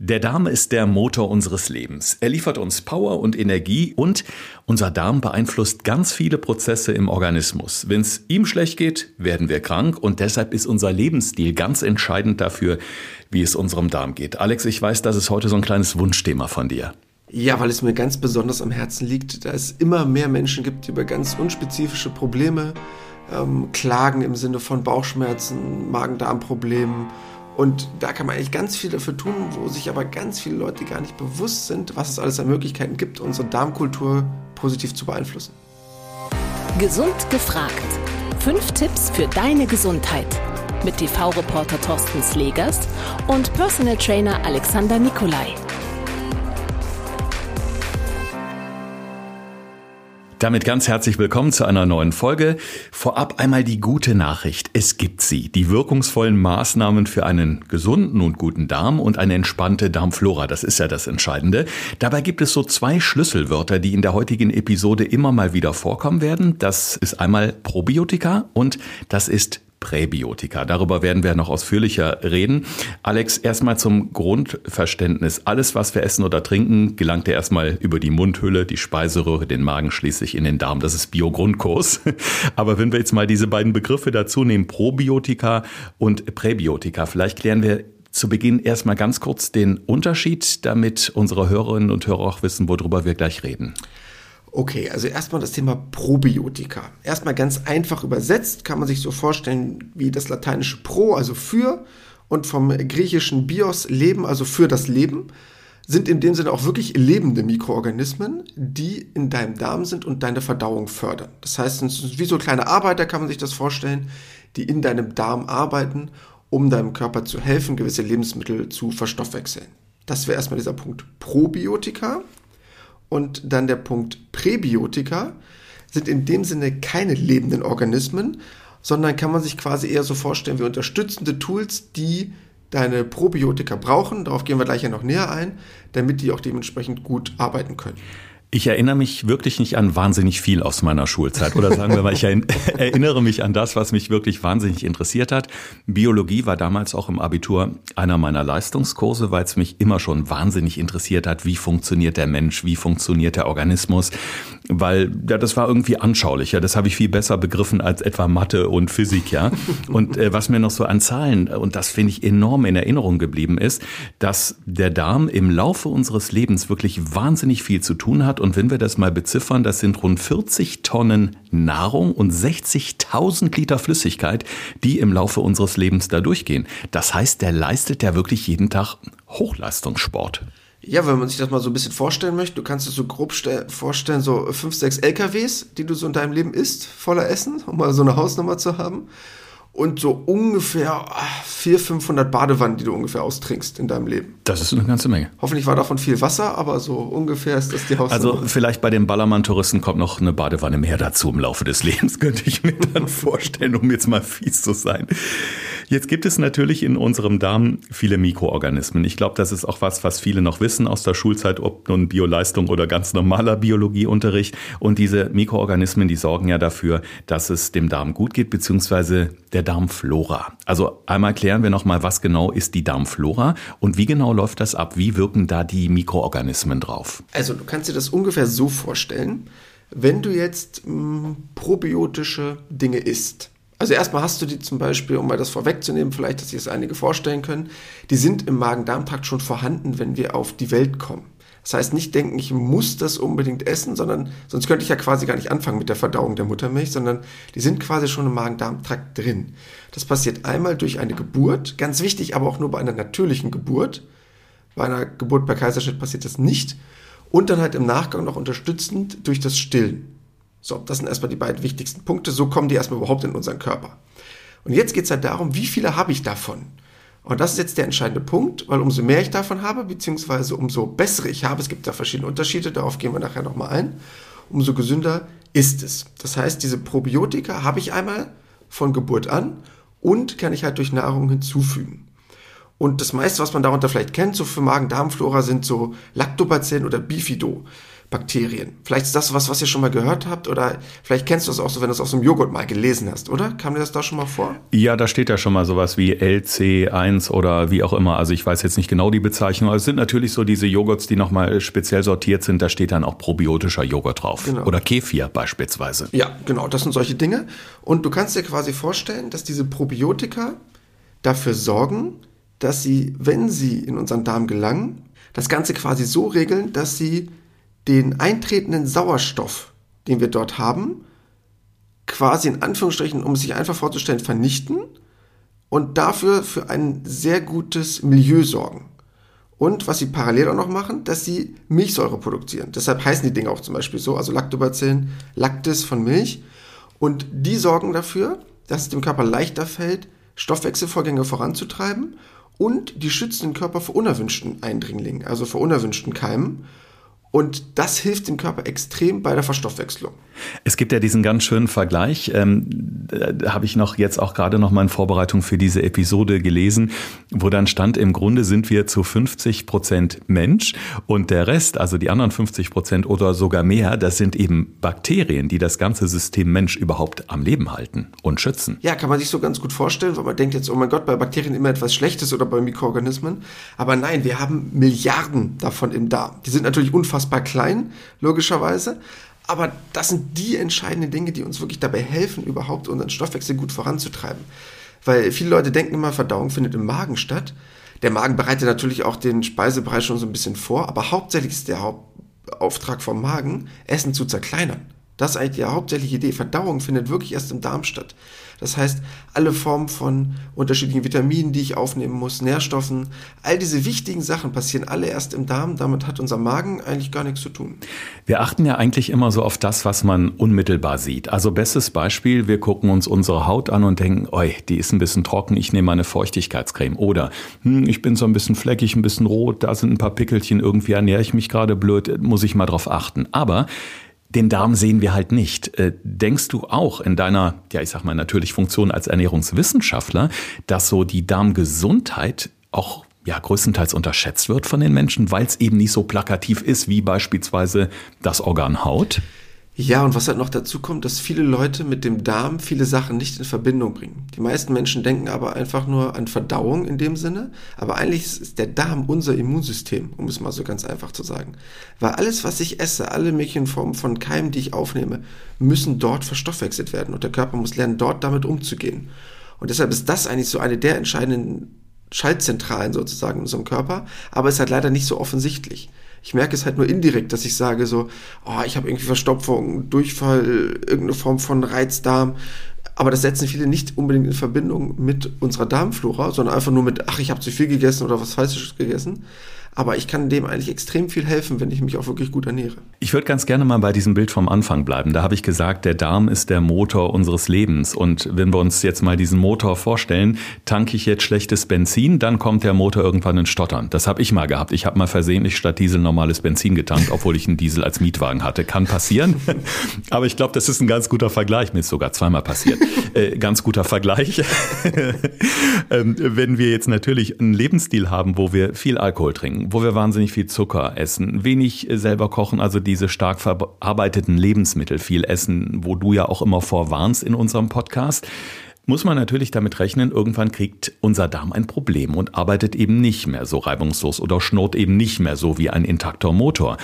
Der Darm ist der Motor unseres Lebens. Er liefert uns Power und Energie und unser Darm beeinflusst ganz viele Prozesse im Organismus. Wenn es ihm schlecht geht, werden wir krank und deshalb ist unser Lebensstil ganz entscheidend dafür, wie es unserem Darm geht. Alex, ich weiß, das ist heute so ein kleines Wunschthema von dir. Ja, weil es mir ganz besonders am Herzen liegt, da es immer mehr Menschen gibt, die über ganz unspezifische Probleme ähm, klagen im Sinne von Bauchschmerzen, Magen-Darm-Problemen und da kann man eigentlich ganz viel dafür tun, wo sich aber ganz viele Leute gar nicht bewusst sind, was es alles an Möglichkeiten gibt, unsere Darmkultur positiv zu beeinflussen. Gesund gefragt. Fünf Tipps für deine Gesundheit. Mit TV-Reporter Thorsten Slegers und Personal Trainer Alexander Nikolai. Damit ganz herzlich willkommen zu einer neuen Folge. Vorab einmal die gute Nachricht. Es gibt sie. Die wirkungsvollen Maßnahmen für einen gesunden und guten Darm und eine entspannte Darmflora. Das ist ja das Entscheidende. Dabei gibt es so zwei Schlüsselwörter, die in der heutigen Episode immer mal wieder vorkommen werden. Das ist einmal Probiotika und das ist Präbiotika. Darüber werden wir noch ausführlicher reden. Alex, erstmal zum Grundverständnis. Alles, was wir essen oder trinken, gelangt ja erstmal über die Mundhülle, die Speiseröhre, den Magen, schließlich in den Darm. Das ist Bio-Grundkurs. Aber wenn wir jetzt mal diese beiden Begriffe dazu nehmen, Probiotika und Präbiotika, vielleicht klären wir zu Beginn erstmal ganz kurz den Unterschied, damit unsere Hörerinnen und Hörer auch wissen, worüber wir gleich reden. Okay, also erstmal das Thema Probiotika. Erstmal ganz einfach übersetzt kann man sich so vorstellen wie das lateinische pro, also für, und vom griechischen bios, Leben, also für das Leben, sind in dem Sinne auch wirklich lebende Mikroorganismen, die in deinem Darm sind und deine Verdauung fördern. Das heißt, es sind wie so kleine Arbeiter, kann man sich das vorstellen, die in deinem Darm arbeiten, um deinem Körper zu helfen, gewisse Lebensmittel zu verstoffwechseln. Das wäre erstmal dieser Punkt Probiotika. Und dann der Punkt Präbiotika sind in dem Sinne keine lebenden Organismen, sondern kann man sich quasi eher so vorstellen wie unterstützende Tools, die deine Probiotika brauchen. Darauf gehen wir gleich ja noch näher ein, damit die auch dementsprechend gut arbeiten können. Ich erinnere mich wirklich nicht an wahnsinnig viel aus meiner Schulzeit. Oder sagen wir mal, ich erinnere mich an das, was mich wirklich wahnsinnig interessiert hat. Biologie war damals auch im Abitur einer meiner Leistungskurse, weil es mich immer schon wahnsinnig interessiert hat, wie funktioniert der Mensch, wie funktioniert der Organismus. Weil ja, das war irgendwie anschaulicher. Das habe ich viel besser begriffen als etwa Mathe und Physik, ja. Und äh, was mir noch so an Zahlen, und das finde ich enorm in Erinnerung geblieben ist, dass der Darm im Laufe unseres Lebens wirklich wahnsinnig viel zu tun hat und wenn wir das mal beziffern, das sind rund 40 Tonnen Nahrung und 60.000 Liter Flüssigkeit, die im Laufe unseres Lebens da durchgehen. Das heißt, der leistet ja wirklich jeden Tag Hochleistungssport. Ja, wenn man sich das mal so ein bisschen vorstellen möchte, du kannst es so grob vorstellen, so fünf, sechs LKWs, die du so in deinem Leben isst, voller Essen, um mal so eine Hausnummer zu haben und so ungefähr 400, 500 Badewannen, die du ungefähr austrinkst in deinem Leben. Das ist eine ganze Menge. Hoffentlich war davon viel Wasser, aber so ungefähr ist das die Hausnummer. Also vielleicht bei den Ballermann-Touristen kommt noch eine Badewanne mehr dazu im Laufe des Lebens, könnte ich mir dann vorstellen, um jetzt mal fies zu sein. Jetzt gibt es natürlich in unserem Darm viele Mikroorganismen. Ich glaube, das ist auch was, was viele noch wissen aus der Schulzeit, ob nun Bioleistung oder ganz normaler Biologieunterricht. Und diese Mikroorganismen, die sorgen ja dafür, dass es dem Darm gut geht, beziehungsweise der Darmflora. Also einmal klären wir nochmal, was genau ist die Darmflora und wie genau läuft das ab? Wie wirken da die Mikroorganismen drauf? Also du kannst dir das ungefähr so vorstellen, wenn du jetzt mh, hm, probiotische Dinge isst, also erstmal hast du die zum Beispiel, um mal das vorwegzunehmen, vielleicht, dass sich das einige vorstellen können, die sind im Magen-Darm-Trakt schon vorhanden, wenn wir auf die Welt kommen. Das heißt, nicht denken, ich muss das unbedingt essen, sondern sonst könnte ich ja quasi gar nicht anfangen mit der Verdauung der Muttermilch, sondern die sind quasi schon im Magen-Darm-Trakt drin. Das passiert einmal durch eine Geburt, ganz wichtig, aber auch nur bei einer natürlichen Geburt. Bei einer Geburt bei Kaiserschnitt passiert das nicht. Und dann halt im Nachgang noch unterstützend durch das Stillen. So, das sind erstmal die beiden wichtigsten Punkte. So kommen die erstmal überhaupt in unseren Körper. Und jetzt geht es halt darum, wie viele habe ich davon? Und das ist jetzt der entscheidende Punkt, weil umso mehr ich davon habe, beziehungsweise umso bessere ich habe, es gibt da verschiedene Unterschiede, darauf gehen wir nachher nochmal ein, umso gesünder ist es. Das heißt, diese Probiotika habe ich einmal von Geburt an und kann ich halt durch Nahrung hinzufügen. Und das meiste, was man darunter vielleicht kennt, so für Magen-Darm-Flora, sind so Lactobacillen oder Bifido. Bakterien. Vielleicht ist das was, was ihr schon mal gehört habt oder vielleicht kennst du das auch so, wenn du es aus dem Joghurt mal gelesen hast, oder? Kam dir das da schon mal vor? Ja, da steht ja schon mal sowas wie LC1 oder wie auch immer. Also ich weiß jetzt nicht genau die Bezeichnung, aber es sind natürlich so diese Joghurts, die nochmal speziell sortiert sind. Da steht dann auch probiotischer Joghurt drauf. Genau. Oder Kefir beispielsweise. Ja, genau, das sind solche Dinge. Und du kannst dir quasi vorstellen, dass diese Probiotika dafür sorgen, dass sie, wenn sie in unseren Darm gelangen, das Ganze quasi so regeln, dass sie den eintretenden Sauerstoff, den wir dort haben, quasi in Anführungsstrichen, um es sich einfach vorzustellen, vernichten und dafür für ein sehr gutes Milieu sorgen. Und was sie parallel auch noch machen, dass sie Milchsäure produzieren. Deshalb heißen die Dinge auch zum Beispiel so, also Lactobacillen, Lactis von Milch. Und die sorgen dafür, dass es dem Körper leichter fällt, Stoffwechselvorgänge voranzutreiben und die schützen den Körper vor unerwünschten Eindringlingen, also vor unerwünschten Keimen. Und das hilft dem Körper extrem bei der Verstoffwechslung. Es gibt ja diesen ganz schönen Vergleich, ähm, da habe ich noch jetzt auch gerade noch mal in Vorbereitung für diese Episode gelesen, wo dann stand, im Grunde sind wir zu 50 Prozent Mensch und der Rest, also die anderen 50 Prozent oder sogar mehr, das sind eben Bakterien, die das ganze System Mensch überhaupt am Leben halten und schützen. Ja, kann man sich so ganz gut vorstellen, weil man denkt jetzt, oh mein Gott, bei Bakterien immer etwas Schlechtes oder bei Mikroorganismen. Aber nein, wir haben Milliarden davon im Darm. Die sind natürlich unfassbar klein, logischerweise. Aber das sind die entscheidenden Dinge, die uns wirklich dabei helfen, überhaupt unseren Stoffwechsel gut voranzutreiben. Weil viele Leute denken immer, Verdauung findet im Magen statt. Der Magen bereitet natürlich auch den Speisebereich schon so ein bisschen vor, aber hauptsächlich ist der Hauptauftrag vom Magen, Essen zu zerkleinern. Das ist eigentlich die hauptsächliche Idee. Verdauung findet wirklich erst im Darm statt. Das heißt, alle Formen von unterschiedlichen Vitaminen, die ich aufnehmen muss, Nährstoffen, all diese wichtigen Sachen passieren alle erst im Darm. Damit hat unser Magen eigentlich gar nichts zu tun. Wir achten ja eigentlich immer so auf das, was man unmittelbar sieht. Also bestes Beispiel, wir gucken uns unsere Haut an und denken, oi, die ist ein bisschen trocken, ich nehme eine Feuchtigkeitscreme. Oder hm, ich bin so ein bisschen fleckig, ein bisschen rot, da sind ein paar Pickelchen, irgendwie ernähre ich mich gerade blöd, muss ich mal drauf achten. Aber den Darm sehen wir halt nicht. Äh, denkst du auch in deiner, ja, ich sag mal, natürlich Funktion als Ernährungswissenschaftler, dass so die Darmgesundheit auch ja, größtenteils unterschätzt wird von den Menschen, weil es eben nicht so plakativ ist wie beispielsweise das Organ Haut? Ja, und was halt noch dazu kommt, dass viele Leute mit dem Darm viele Sachen nicht in Verbindung bringen. Die meisten Menschen denken aber einfach nur an Verdauung in dem Sinne, aber eigentlich ist der Darm unser Immunsystem, um es mal so ganz einfach zu sagen. Weil alles, was ich esse, alle möglichen Formen von Keimen, die ich aufnehme, müssen dort verstoffwechselt werden und der Körper muss lernen, dort damit umzugehen. Und deshalb ist das eigentlich so eine der entscheidenden Schaltzentralen sozusagen in unserem Körper, aber ist halt leider nicht so offensichtlich. Ich merke es halt nur indirekt, dass ich sage so, oh, ich habe irgendwie Verstopfung, Durchfall, irgendeine Form von Reizdarm. Aber das setzen viele nicht unbedingt in Verbindung mit unserer Darmflora, sondern einfach nur mit, ach, ich habe zu viel gegessen oder was Falsches gegessen. Aber ich kann dem eigentlich extrem viel helfen, wenn ich mich auch wirklich gut ernähre. Ich würde ganz gerne mal bei diesem Bild vom Anfang bleiben. Da habe ich gesagt, der Darm ist der Motor unseres Lebens. Und wenn wir uns jetzt mal diesen Motor vorstellen, tanke ich jetzt schlechtes Benzin, dann kommt der Motor irgendwann ins Stottern. Das habe ich mal gehabt. Ich habe mal versehentlich statt Diesel normales Benzin getankt, obwohl ich einen Diesel als Mietwagen hatte. Kann passieren. Aber ich glaube, das ist ein ganz guter Vergleich. Mir ist sogar zweimal passiert. Äh, ganz guter Vergleich. ähm, wenn wir jetzt natürlich einen Lebensstil haben, wo wir viel Alkohol trinken, wo wir wahnsinnig viel Zucker essen, wenig äh, selber kochen, also diese stark verarbeiteten Lebensmittel viel essen, wo du ja auch immer vorwarnst in unserem Podcast, muss man natürlich damit rechnen, irgendwann kriegt unser Darm ein Problem und arbeitet eben nicht mehr so reibungslos oder schnurrt eben nicht mehr so wie ein intakter Motor.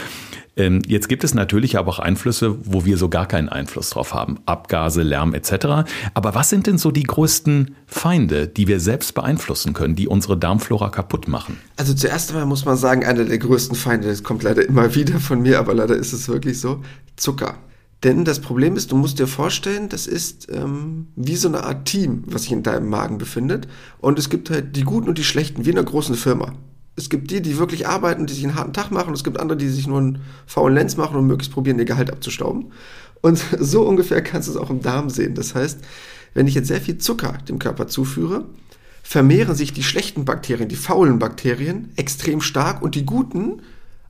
Ähm, jetzt gibt es natürlich aber auch Einflüsse, wo wir so gar keinen Einfluss drauf haben. Abgase, Lärm etc. Aber was sind denn so die größten Feinde, die wir selbst beeinflussen können, die unsere Darmflora kaputt machen? Also zuerst einmal muss man sagen, einer der größten Feinde, das kommt leider immer wieder von mir, aber leider ist es wirklich so, Zucker. Denn das Problem ist, du musst dir vorstellen, das ist ähm, wie so eine Art Team, was sich in deinem Magen befindet. Und es gibt halt die Guten und die Schlechten, wie in einer großen Firma es gibt die, die wirklich arbeiten, die sich einen harten Tag machen, es gibt andere, die sich nur einen faulen Lenz machen und möglichst probieren, ihr Gehalt abzustauben. Und so ungefähr kannst du es auch im Darm sehen. Das heißt, wenn ich jetzt sehr viel Zucker dem Körper zuführe, vermehren sich die schlechten Bakterien, die faulen Bakterien extrem stark und die guten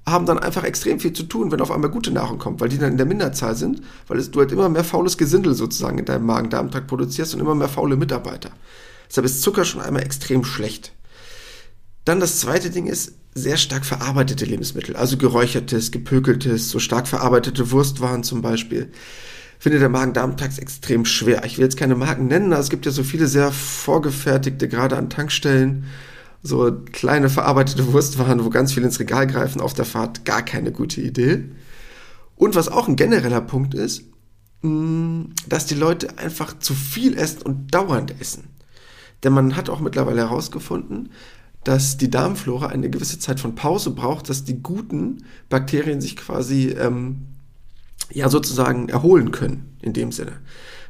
haben dann einfach extrem viel zu tun, wenn auf einmal gute Nahrung kommt, weil die dann in der Minderzahl sind, weil du halt immer mehr faules Gesindel sozusagen in deinem Magen-Darm-Trakt produzierst und immer mehr faule Mitarbeiter. Deshalb ist Zucker schon einmal extrem schlecht. Dann das zweite Ding ist sehr stark verarbeitete Lebensmittel, also geräuchertes, gepökeltes, so stark verarbeitete Wurstwaren zum Beispiel. Finde der Magen-Darm-Trakt extrem schwer. Ich will jetzt keine Marken nennen, aber es gibt ja so viele sehr vorgefertigte, gerade an Tankstellen, so kleine verarbeitete Wurstwaren, wo ganz viel ins Regal greifen auf der Fahrt, gar keine gute Idee. Und was auch ein genereller Punkt ist, mm, dass die Leute einfach zu viel essen und dauernd essen. Denn man hat auch mittlerweile herausgefunden, dass die Darmflora eine gewisse Zeit von Pause braucht, dass die guten Bakterien sich quasi ähm, ja sozusagen erholen können in dem Sinne.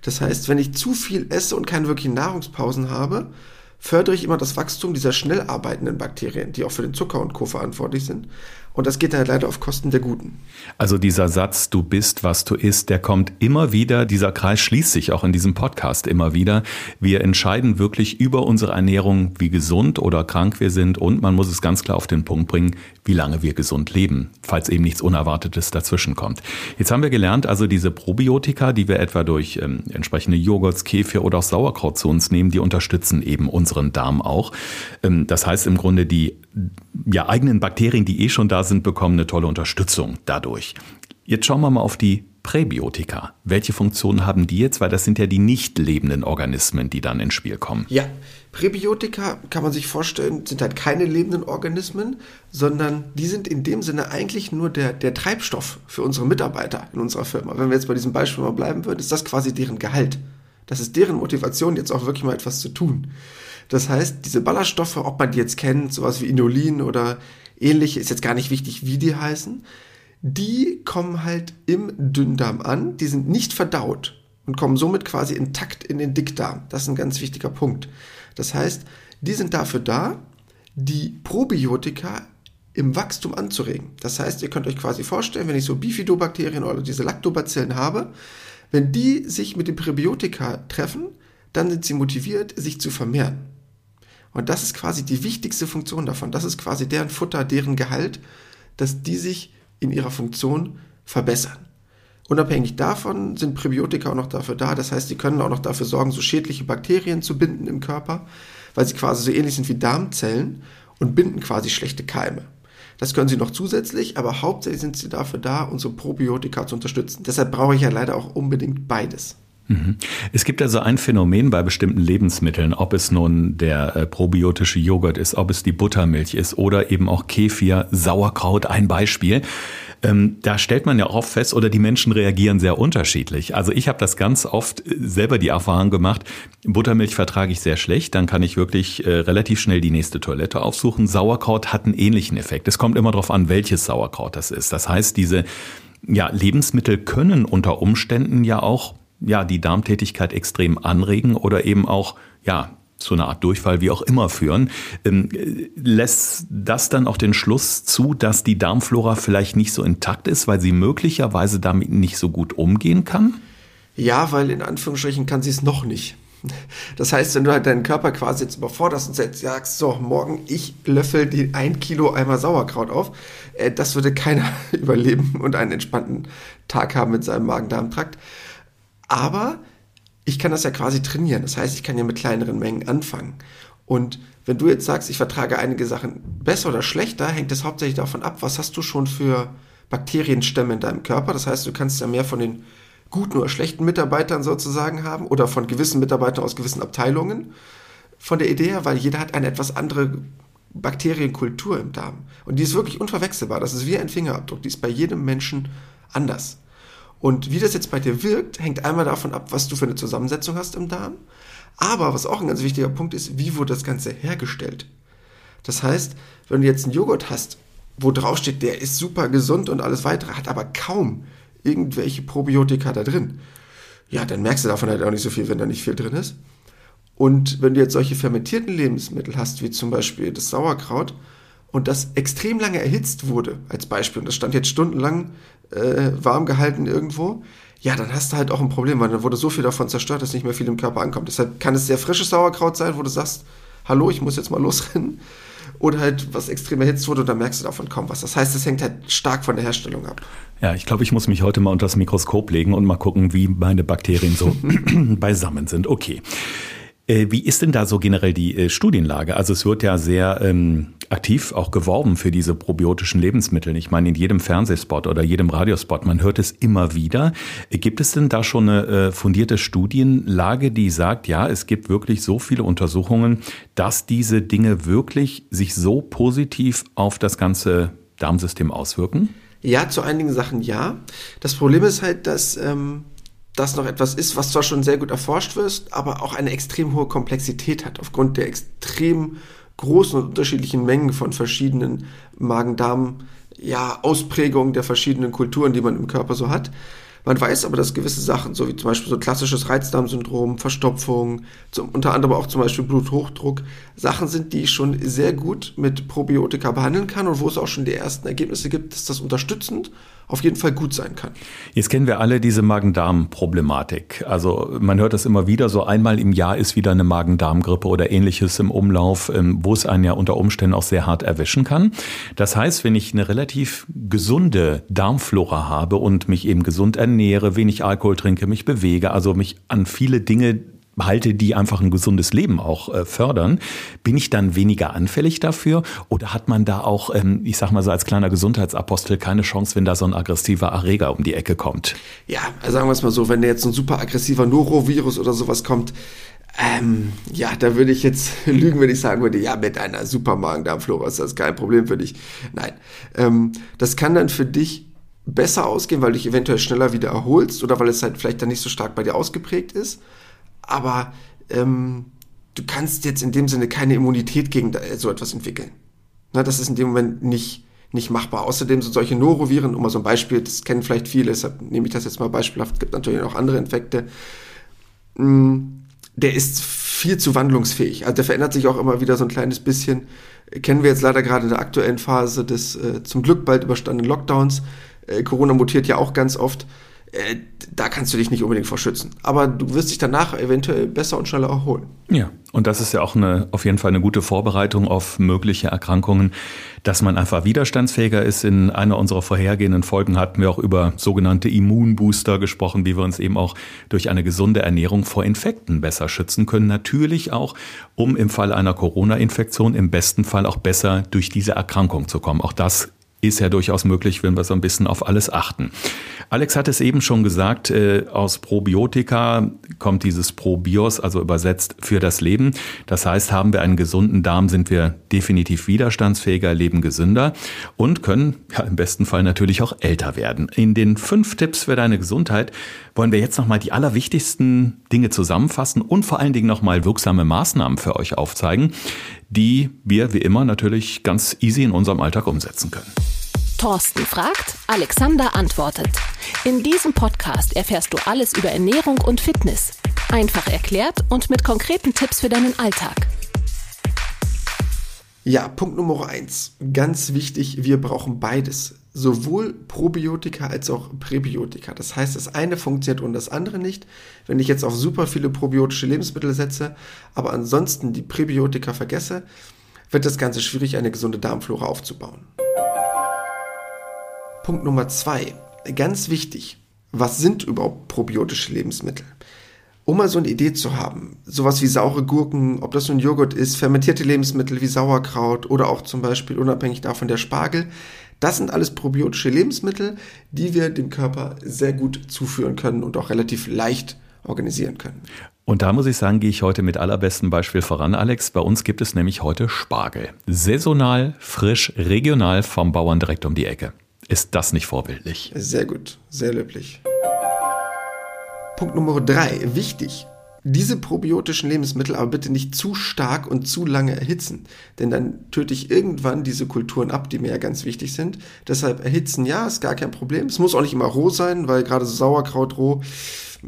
Das heißt, wenn ich zu viel esse und keine wirklichen Nahrungspausen habe, fördere ich immer das Wachstum dieser schnell arbeitenden Bakterien, die auch für den Zucker und Co. verantwortlich sind. Und das geht halt leider auf Kosten der Guten. Also dieser Satz, du bist, was du isst, der kommt immer wieder, dieser Kreis schließt sich auch in diesem Podcast immer wieder. Wir entscheiden wirklich über unsere Ernährung, wie gesund oder krank wir sind und man muss es ganz klar auf den Punkt bringen, wie lange wir gesund leben, falls eben nichts Unerwartetes dazwischen kommt. Jetzt haben wir gelernt, also diese Probiotika, die wir etwa durch ähm, entsprechende Joghurts, Kefir oder auch Sauerkraut zu uns nehmen, die unterstützen eben unseren Darm auch. Ähm, das heißt im Grunde, die ja, eigenen Bakterien, die eh schon da sind, bekommen eine tolle Unterstützung dadurch. Jetzt schauen wir mal auf die Präbiotika. Welche Funktionen haben die jetzt? Weil das sind ja die nicht lebenden Organismen, die dann ins Spiel kommen. Ja, Präbiotika kann man sich vorstellen, sind halt keine lebenden Organismen, sondern die sind in dem Sinne eigentlich nur der, der Treibstoff für unsere Mitarbeiter in unserer Firma. Wenn wir jetzt bei diesem Beispiel mal bleiben würden, ist das quasi deren Gehalt. Das ist deren Motivation, jetzt auch wirklich mal etwas zu tun. Das heißt, diese Ballaststoffe, ob man die jetzt kennt, sowas wie Inulin oder ähnliche, ist jetzt gar nicht wichtig, wie die heißen, die kommen halt im Dünndarm an, die sind nicht verdaut und kommen somit quasi intakt in den Dickdarm. Das ist ein ganz wichtiger Punkt. Das heißt, die sind dafür da, die Probiotika im Wachstum anzuregen. Das heißt, ihr könnt euch quasi vorstellen, wenn ich so Bifidobakterien oder diese Lactobacillen habe, wenn die sich mit den Präbiotika treffen, dann sind sie motiviert, sich zu vermehren. Und das ist quasi die wichtigste Funktion davon. Das ist quasi deren Futter, deren Gehalt, dass die sich in ihrer Funktion verbessern. Unabhängig davon sind Präbiotika auch noch dafür da. Das heißt, die können auch noch dafür sorgen, so schädliche Bakterien zu binden im Körper, weil sie quasi so ähnlich sind wie Darmzellen und binden quasi schlechte Keime. Das können sie noch zusätzlich, aber hauptsächlich sind sie dafür da, unsere Probiotika zu unterstützen. Deshalb brauche ich ja leider auch unbedingt beides. Mhm. Es gibt also ein Phänomen bei bestimmten Lebensmitteln, ob es nun der äh, probiotische Joghurt ist, ob es die Buttermilch ist oder eben auch Kefir, Sauerkraut, ein Beispiel. Ähm, da stellt man ja oft fest, oder die Menschen reagieren sehr unterschiedlich. Also ich habe das ganz oft äh, selber die Erfahrung gemacht, Buttermilch vertrage ich sehr schlecht, dann kann ich wirklich äh, relativ schnell die nächste Toilette aufsuchen. Sauerkraut hat einen ähnlichen Effekt. Es kommt immer darauf an, welches Sauerkraut das ist. Das heißt, diese ja, Lebensmittel können unter Umständen ja auch ja, die Darmtätigkeit extrem anregen oder eben auch, ja, zu einer Art Durchfall, wie auch immer führen. Ähm, lässt das dann auch den Schluss zu, dass die Darmflora vielleicht nicht so intakt ist, weil sie möglicherweise damit nicht so gut umgehen kann? Ja, weil in Anführungsstrichen kann sie es noch nicht. Das heißt, wenn du halt deinen Körper quasi jetzt überforderst und sagst, so, morgen ich löffel die ein Kilo Eimer Sauerkraut auf, äh, das würde keiner überleben und einen entspannten Tag haben mit seinem Magen-Darm-Trakt. Aber ich kann das ja quasi trainieren. Das heißt, ich kann ja mit kleineren Mengen anfangen. Und wenn du jetzt sagst, ich vertrage einige Sachen besser oder schlechter, hängt das hauptsächlich davon ab, was hast du schon für Bakterienstämme in deinem Körper. Das heißt, du kannst ja mehr von den guten oder schlechten Mitarbeitern sozusagen haben oder von gewissen Mitarbeitern aus gewissen Abteilungen. Von der Idee her, weil jeder hat eine etwas andere Bakterienkultur im Darm. Und die ist wirklich unverwechselbar. Das ist wie ein Fingerabdruck. Die ist bei jedem Menschen anders. Und wie das jetzt bei dir wirkt, hängt einmal davon ab, was du für eine Zusammensetzung hast im Darm. Aber was auch ein ganz wichtiger Punkt ist, wie wurde das Ganze hergestellt? Das heißt, wenn du jetzt einen Joghurt hast, wo drauf steht, der ist super gesund und alles weitere, hat aber kaum irgendwelche Probiotika da drin, ja, dann merkst du davon halt auch nicht so viel, wenn da nicht viel drin ist. Und wenn du jetzt solche fermentierten Lebensmittel hast, wie zum Beispiel das Sauerkraut, und das extrem lange erhitzt wurde, als Beispiel, und das stand jetzt stundenlang äh, warm gehalten irgendwo, ja, dann hast du halt auch ein Problem, weil dann wurde so viel davon zerstört, dass nicht mehr viel im Körper ankommt. Deshalb kann es sehr frisches Sauerkraut sein, wo du sagst, hallo, ich muss jetzt mal losrennen. Oder halt was extrem erhitzt wurde und dann merkst du davon kaum was. Das heißt, es hängt halt stark von der Herstellung ab. Ja, ich glaube, ich muss mich heute mal unter das Mikroskop legen und mal gucken, wie meine Bakterien so beisammen sind. Okay. Äh, wie ist denn da so generell die äh, Studienlage? Also es wird ja sehr ähm, aktiv auch geworben für diese probiotischen Lebensmittel. Ich meine, in jedem Fernsehspot oder jedem Radiospot, man hört es immer wieder. Äh, gibt es denn da schon eine fundierte Studienlage, die sagt, ja, es gibt wirklich so viele Untersuchungen, dass diese Dinge wirklich sich so positiv auf das ganze Darmsystem auswirken? Ja, zu einigen Sachen ja. Das Problem ist halt, dass ähm, das noch etwas ist, was zwar schon sehr gut erforscht wird, aber auch eine extrem hohe Komplexität hat, aufgrund der extrem großen und unterschiedlichen Mengen von verschiedenen Magen-Darm- ja, Ausprägungen der verschiedenen Kulturen, die man im Körper so hat. Man weiß aber, dass gewisse Sachen, so wie zum Beispiel so klassisches Reizdarmsyndrom, Verstopfung, zum, unter anderem auch zum Beispiel Bluthochdruck, Sachen sind, die ich schon sehr gut mit Probiotika behandeln kann und wo es auch schon die ersten Ergebnisse gibt, dass das unterstützend auf jeden Fall gut sein kann. Jetzt kennen wir alle diese Magen-Darm-Problematik. Also man hört das immer wieder, so einmal im Jahr ist wieder eine Magen-Darm-Grippe oder ähnliches im Umlauf, ähm, wo es einen ja unter Umständen auch sehr hart erwischen kann. Das heißt, wenn ich eine relativ gesunde Darmflora habe und mich eben gesund ernähre, wenig Alkohol trinke, mich bewege, also mich an viele Dinge halte, die einfach ein gesundes Leben auch äh, fördern, bin ich dann weniger anfällig dafür? Oder hat man da auch, ähm, ich sag mal so als kleiner Gesundheitsapostel, keine Chance, wenn da so ein aggressiver Erreger um die Ecke kommt? Ja, also sagen wir es mal so, wenn da jetzt ein super aggressiver Norovirus oder sowas kommt, ähm, ja, da würde ich jetzt lügen, wenn ich sagen würde, ja, mit einer super Magen-Darm-Flora ist das kein Problem für dich. Nein, ähm, das kann dann für dich besser ausgehen, weil du dich eventuell schneller wieder erholst oder weil es halt vielleicht dann nicht so stark bei dir ausgeprägt ist aber ähm, du kannst jetzt in dem Sinne keine Immunität gegen so etwas entwickeln. Na, das ist in dem Moment nicht, nicht machbar. Außerdem sind solche Noroviren, um mal so ein Beispiel, das kennen vielleicht viele, deshalb nehme ich das jetzt mal beispielhaft, es gibt natürlich auch andere Infekte, mm, der ist viel zu wandlungsfähig. Also der verändert sich auch immer wieder so ein kleines bisschen. Kennen wir jetzt leider gerade in der aktuellen Phase des äh, zum Glück bald überstandenen Lockdowns. Äh, Corona mutiert ja auch ganz oft. Äh, da kannst du dich nicht unbedingt vor schützen. Aber du wirst dich danach eventuell besser und schneller erholen. Ja, und das ist ja auch eine, auf jeden Fall eine gute Vorbereitung auf mögliche Erkrankungen, dass man einfach widerstandsfähiger ist. In einer unserer vorhergehenden Folgen hatten wir auch über sogenannte Immunbooster gesprochen, wie wir uns eben auch durch eine gesunde Ernährung vor Infekten besser schützen können. Natürlich auch, um im Fall einer Corona-Infektion im besten Fall auch besser durch diese Erkrankung zu kommen. Auch das ist ja durchaus möglich, wenn wir so ein bisschen auf alles achten. Alex hat es eben schon gesagt, äh, aus Probiotika kommt dieses Probios, also übersetzt für das Leben. Das heißt, haben wir einen gesunden Darm, sind wir definitiv widerstandsfähiger, leben gesünder und können ja, im besten Fall natürlich auch älter werden. In den fünf Tipps für deine Gesundheit wollen wir jetzt nochmal die allerwichtigsten Dinge zusammenfassen und vor allen Dingen nochmal wirksame Maßnahmen für euch aufzeigen, die wir wie immer natürlich ganz easy in unserem Alltag umsetzen können. Thorsten fragt, Alexander antwortet. In diesem Podcast erfährst du alles über Ernährung und Fitness. Einfach erklärt und mit konkreten Tipps für deinen Alltag. Ja, Punkt Nummer eins. Ganz wichtig, wir brauchen beides sowohl Probiotika als auch Präbiotika. Das heißt, das eine funktioniert und das andere nicht. Wenn ich jetzt auf super viele probiotische Lebensmittel setze, aber ansonsten die Präbiotika vergesse, wird das Ganze schwierig, eine gesunde Darmflora aufzubauen. Punkt Nummer zwei. Ganz wichtig. Was sind überhaupt probiotische Lebensmittel? Um mal so eine Idee zu haben, sowas wie saure Gurken, ob das nun Joghurt ist, fermentierte Lebensmittel wie Sauerkraut oder auch zum Beispiel unabhängig davon der Spargel, das sind alles probiotische Lebensmittel, die wir dem Körper sehr gut zuführen können und auch relativ leicht organisieren können. Und da muss ich sagen, gehe ich heute mit allerbestem Beispiel voran, Alex. Bei uns gibt es nämlich heute Spargel. Saisonal, frisch, regional vom Bauern direkt um die Ecke. Ist das nicht vorbildlich? Sehr gut, sehr löblich. Punkt Nummer drei, wichtig diese probiotischen Lebensmittel aber bitte nicht zu stark und zu lange erhitzen, denn dann töte ich irgendwann diese Kulturen ab, die mir ja ganz wichtig sind. Deshalb erhitzen, ja, ist gar kein Problem. Es muss auch nicht immer roh sein, weil gerade so Sauerkraut roh,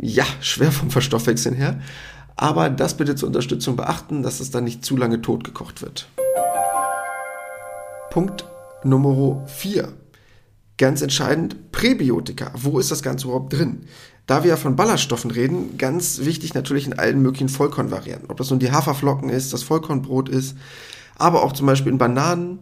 ja, schwer vom Verstoffwechseln her. Aber das bitte zur Unterstützung beachten, dass es dann nicht zu lange totgekocht wird. Punkt Nummer 4. Ganz entscheidend, Präbiotika. Wo ist das Ganze überhaupt drin? Da wir ja von Ballaststoffen reden, ganz wichtig natürlich in allen möglichen Vollkornvarianten. Ob das nun die Haferflocken ist, das Vollkornbrot ist, aber auch zum Beispiel in Bananen,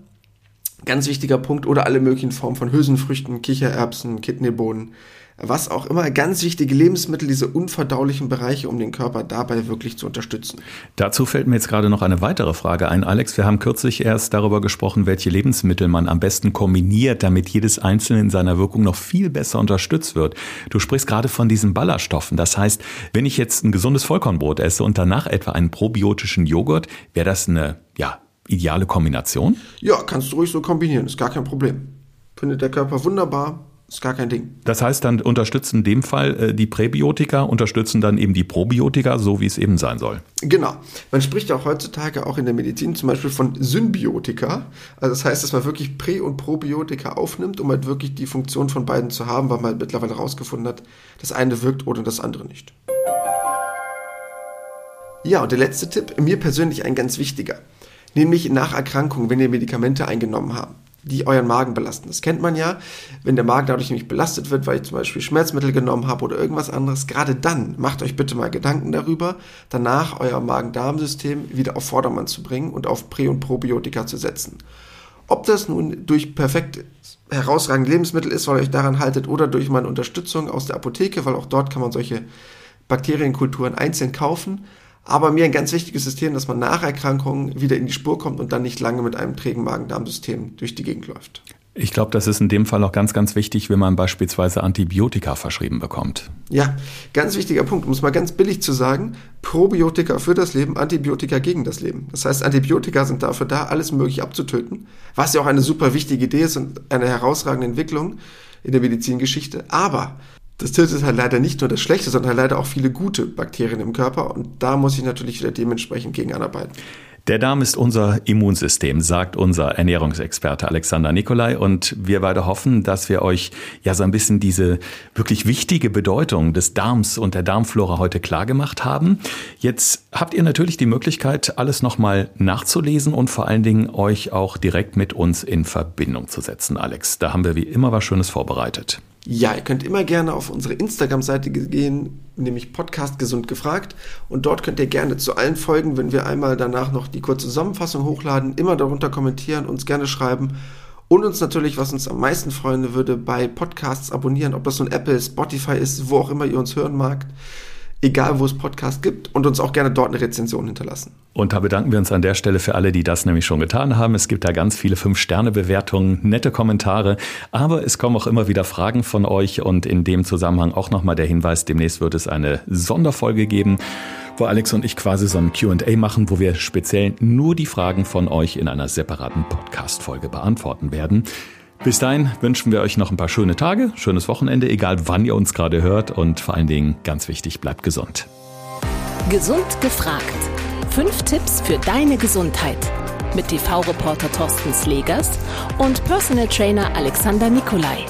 Ganz wichtiger Punkt. Oder alle möglichen Formen von Hülsenfrüchten, Kichererbsen, Kidneybohnen was auch immer, ganz wichtige Lebensmittel, diese unverdaulichen Bereiche, um den Körper dabei wirklich zu unterstützen. Dazu fällt mir jetzt gerade noch eine weitere Frage ein, Alex. Wir haben kürzlich erst darüber gesprochen, welche Lebensmittel man am besten kombiniert, damit jedes einzelne in seiner Wirkung noch viel besser unterstützt wird. Du sprichst gerade von diesen Ballaststoffen. Das heißt, wenn ich jetzt ein gesundes Vollkornbrot esse und danach etwa einen probiotischen Joghurt, wäre das eine, ja, ideale Kombination? Ja, kannst du ruhig so kombinieren, ist gar kein Problem. Findet der Körper wunderbar, ist gar kein Ding. Das heißt, dann unterstützen in dem Fall äh, die Präbiotika, unterstützen dann eben die Probiotika, so wie es eben sein soll. Genau. Man spricht auch heutzutage auch in der Medizin zum Beispiel von Symbiotika. Also das heißt, dass man wirklich Prä- und Probiotika aufnimmt, um halt wirklich die Funktion von beiden zu haben, weil man halt mittlerweile herausgefunden hat, das eine wirkt oder das andere nicht. Ja, und der letzte Tipp, mir persönlich ein ganz wichtiger. Nämlich nach Erkrankungen, wenn ihr Medikamente eingenommen habt die euren Magen belasten. Das kennt man ja, wenn der Magen dadurch nämlich belastet wird, weil ich zum Beispiel Schmerzmittel genommen habe oder irgendwas anderes. Gerade dann macht euch bitte mal Gedanken darüber, danach euer Magen-Darm-System wieder auf Vordermann zu bringen und auf Prä- und Probiotika zu setzen. Ob das nun durch perfekt herausragende Lebensmittel ist, weil ihr euch daran haltet, oder durch meine Unterstützung aus der Apotheke, weil auch dort kann man solche Bakterienkulturen einzeln kaufen. Aber mir ein ganz wichtiges System, dass man nach Erkrankungen wieder in die Spur kommt und dann nicht lange mit einem trägen Magen-Darm-System durch die Gegend läuft. Ich glaube, das ist in dem Fall auch ganz, ganz wichtig, wenn man beispielsweise Antibiotika verschrieben bekommt. Ja, ganz wichtiger Punkt, um es mal ganz billig zu sagen, Probiotika für das Leben, Antibiotika gegen das Leben. Das heißt, Antibiotika sind dafür da, alles Mögliche abzutöten, was ja auch eine super wichtige Idee ist und eine herausragende Entwicklung in der Medizingeschichte. Aber das tötet halt leider nicht nur das Schlechte, sondern halt leider auch viele gute Bakterien im Körper und da muss ich natürlich wieder dementsprechend gegen anarbeiten. Der Darm ist unser Immunsystem, sagt unser Ernährungsexperte Alexander Nikolai. Und wir beide hoffen, dass wir euch ja so ein bisschen diese wirklich wichtige Bedeutung des Darms und der Darmflora heute klargemacht haben. Jetzt habt ihr natürlich die Möglichkeit, alles nochmal nachzulesen und vor allen Dingen euch auch direkt mit uns in Verbindung zu setzen, Alex. Da haben wir wie immer was Schönes vorbereitet. Ja, ihr könnt immer gerne auf unsere Instagram-Seite gehen, nämlich Podcast Gesund gefragt. Und dort könnt ihr gerne zu allen Folgen, wenn wir einmal danach noch die kurze Zusammenfassung hochladen, immer darunter kommentieren, uns gerne schreiben und uns natürlich, was uns am meisten freuen würde, bei Podcasts abonnieren, ob das nun Apple, Spotify ist, wo auch immer ihr uns hören mag egal wo es Podcasts gibt und uns auch gerne dort eine Rezension hinterlassen. Und da bedanken wir uns an der Stelle für alle, die das nämlich schon getan haben. Es gibt da ganz viele Fünf-Sterne-Bewertungen, nette Kommentare, aber es kommen auch immer wieder Fragen von euch und in dem Zusammenhang auch nochmal der Hinweis, demnächst wird es eine Sonderfolge geben, wo Alex und ich quasi so ein Q&A machen, wo wir speziell nur die Fragen von euch in einer separaten Podcast-Folge beantworten werden. Bis dahin wünschen wir euch noch ein paar schöne Tage, schönes Wochenende, egal wann ihr uns gerade hört und vor allen Dingen ganz wichtig, bleibt gesund. Gesund gefragt. Fünf Tipps für deine Gesundheit mit TV-Reporter Thorsten Slegers und Personal Trainer Alexander Nikolai.